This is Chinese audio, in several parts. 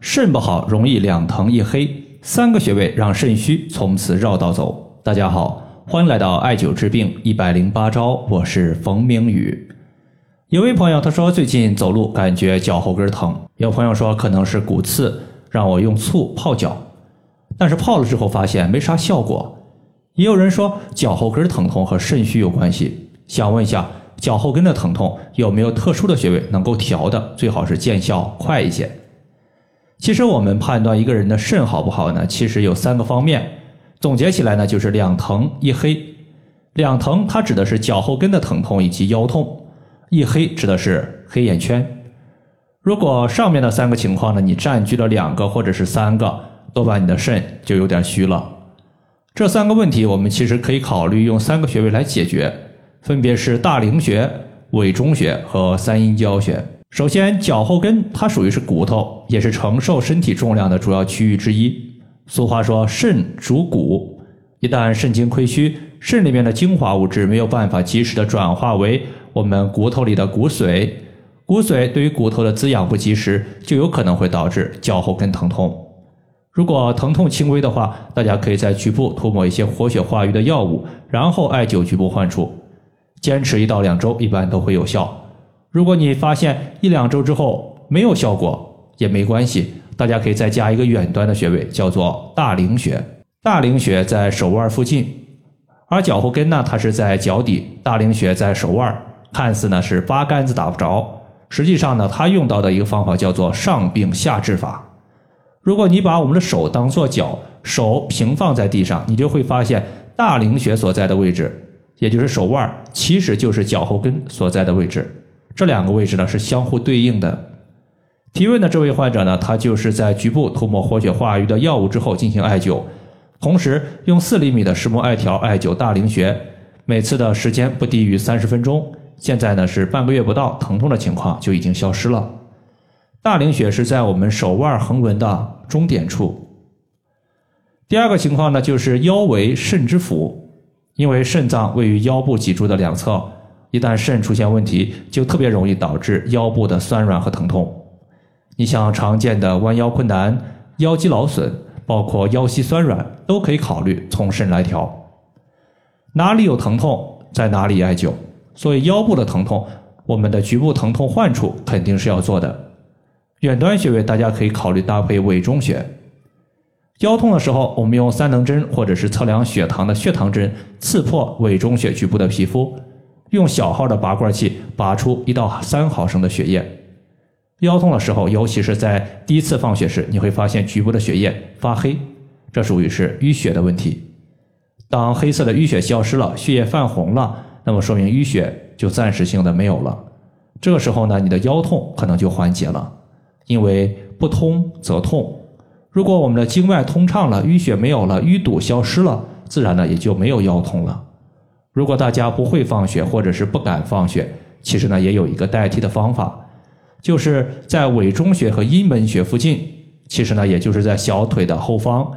肾不好容易两疼一黑，三个穴位让肾虚从此绕道走。大家好，欢迎来到艾灸治病一百零八招，我是冯明宇。有位朋友他说最近走路感觉脚后跟疼，有朋友说可能是骨刺，让我用醋泡脚，但是泡了之后发现没啥效果。也有人说脚后跟疼痛和肾虚有关系，想问一下脚后跟的疼痛有没有特殊的穴位能够调的，最好是见效快一些。其实我们判断一个人的肾好不好呢？其实有三个方面，总结起来呢就是两疼一黑。两疼它指的是脚后跟的疼痛以及腰痛，一黑指的是黑眼圈。如果上面的三个情况呢，你占据了两个或者是三个，多半你的肾就有点虚了。这三个问题我们其实可以考虑用三个穴位来解决，分别是大陵穴、委中穴和三阴交穴。首先，脚后跟它属于是骨头，也是承受身体重量的主要区域之一。俗话说，肾主骨，一旦肾精亏虚，肾里面的精华物质没有办法及时的转化为我们骨头里的骨髓，骨髓对于骨头的滋养不及时，就有可能会导致脚后跟疼痛。如果疼痛轻微的话，大家可以在局部涂抹一些活血化瘀的药物，然后艾灸局部患处，坚持一到两周，一般都会有效。如果你发现一两周之后没有效果，也没关系，大家可以再加一个远端的穴位，叫做大陵穴。大陵穴在手腕附近，而脚后跟呢，它是在脚底，大陵穴在手腕，看似呢是八竿子打不着，实际上呢，它用到的一个方法叫做上病下治法。如果你把我们的手当做脚，手平放在地上，你就会发现大陵穴所在的位置，也就是手腕，其实就是脚后跟所在的位置。这两个位置呢是相互对应的。提问的这位患者呢，他就是在局部涂抹活血化瘀的药物之后进行艾灸，同时用四厘米的石墨艾条艾灸大陵穴，每次的时间不低于三十分钟。现在呢是半个月不到，疼痛的情况就已经消失了。大陵穴是在我们手腕横纹的中点处。第二个情况呢，就是腰为肾之府，因为肾脏位于腰部脊柱的两侧。一旦肾出现问题，就特别容易导致腰部的酸软和疼痛。你像常见的弯腰困难、腰肌劳损，包括腰膝酸软，都可以考虑从肾来调。哪里有疼痛，在哪里艾灸。所以腰部的疼痛，我们的局部疼痛患处肯定是要做的。远端穴位大家可以考虑搭配委中穴。腰痛的时候，我们用三棱针或者是测量血糖的血糖针刺破委中穴局部的皮肤。用小号的拔罐器拔出一到三毫升的血液。腰痛的时候，尤其是在第一次放血时，你会发现局部的血液发黑，这属于是淤血的问题。当黑色的淤血消失了，血液泛红了，那么说明淤血就暂时性的没有了。这个时候呢，你的腰痛可能就缓解了。因为不通则痛，如果我们的经脉通畅了，淤血没有了，淤堵消失了，自然呢也就没有腰痛了。如果大家不会放血，或者是不敢放血，其实呢也有一个代替的方法，就是在委中穴和阴门穴附近，其实呢也就是在小腿的后方，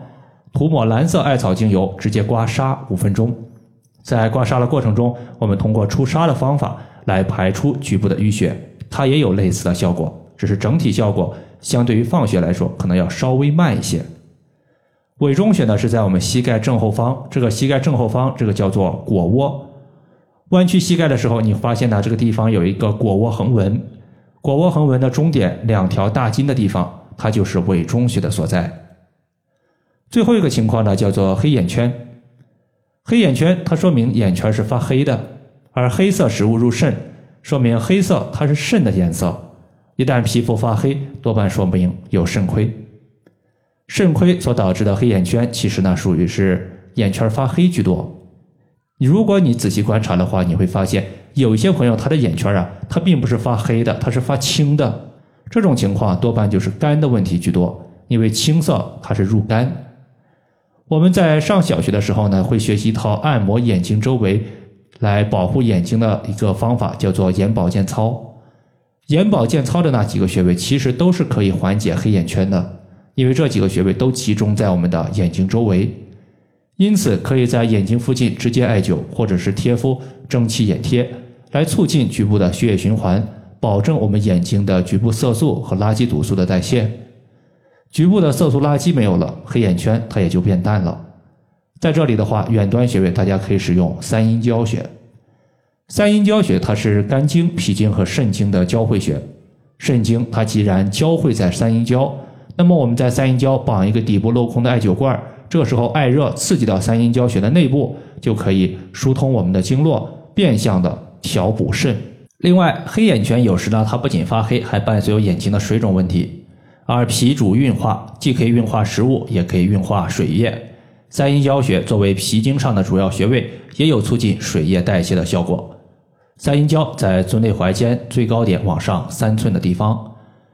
涂抹蓝色艾草精油，直接刮痧五分钟。在刮痧的过程中，我们通过出痧的方法来排出局部的淤血，它也有类似的效果，只是整体效果相对于放血来说，可能要稍微慢一些。委中穴呢是在我们膝盖正后方，这个膝盖正后方这个叫做腘窝。弯曲膝盖的时候，你发现呢这个地方有一个腘窝横纹，腘窝横纹的中点两条大筋的地方，它就是委中穴的所在。最后一个情况呢叫做黑眼圈，黑眼圈它说明眼圈是发黑的，而黑色食物入肾，说明黑色它是肾的颜色。一旦皮肤发黑，多半说明有肾亏。肾亏所导致的黑眼圈，其实呢属于是眼圈发黑居多。如果你仔细观察的话，你会发现有一些朋友他的眼圈啊，它并不是发黑的，它是发青的。这种情况多半就是肝的问题居多，因为青色它是入肝。我们在上小学的时候呢，会学习一套按摩眼睛周围来保护眼睛的一个方法，叫做眼保健操。眼保健操的那几个穴位，其实都是可以缓解黑眼圈的。因为这几个穴位都集中在我们的眼睛周围，因此可以在眼睛附近直接艾灸，或者是贴敷蒸汽眼贴，来促进局部的血液循环，保证我们眼睛的局部色素和垃圾毒素的代谢。局部的色素垃圾没有了，黑眼圈它也就变淡了。在这里的话，远端穴位大家可以使用三阴交穴。三阴交穴它是肝经、脾经和肾经的交汇穴。肾经它既然交汇在三阴交，那么我们在三阴交绑一个底部镂空的艾灸罐，这时候艾热刺激到三阴交穴的内部，就可以疏通我们的经络，变相的调补肾。另外，黑眼圈有时呢，它不仅发黑，还伴随有眼睛的水肿问题。而脾主运化，既可以运化食物，也可以运化水液。三阴交穴作为脾经上的主要穴位，也有促进水液代谢的效果。三阴交在尊内踝尖最高点往上三寸的地方。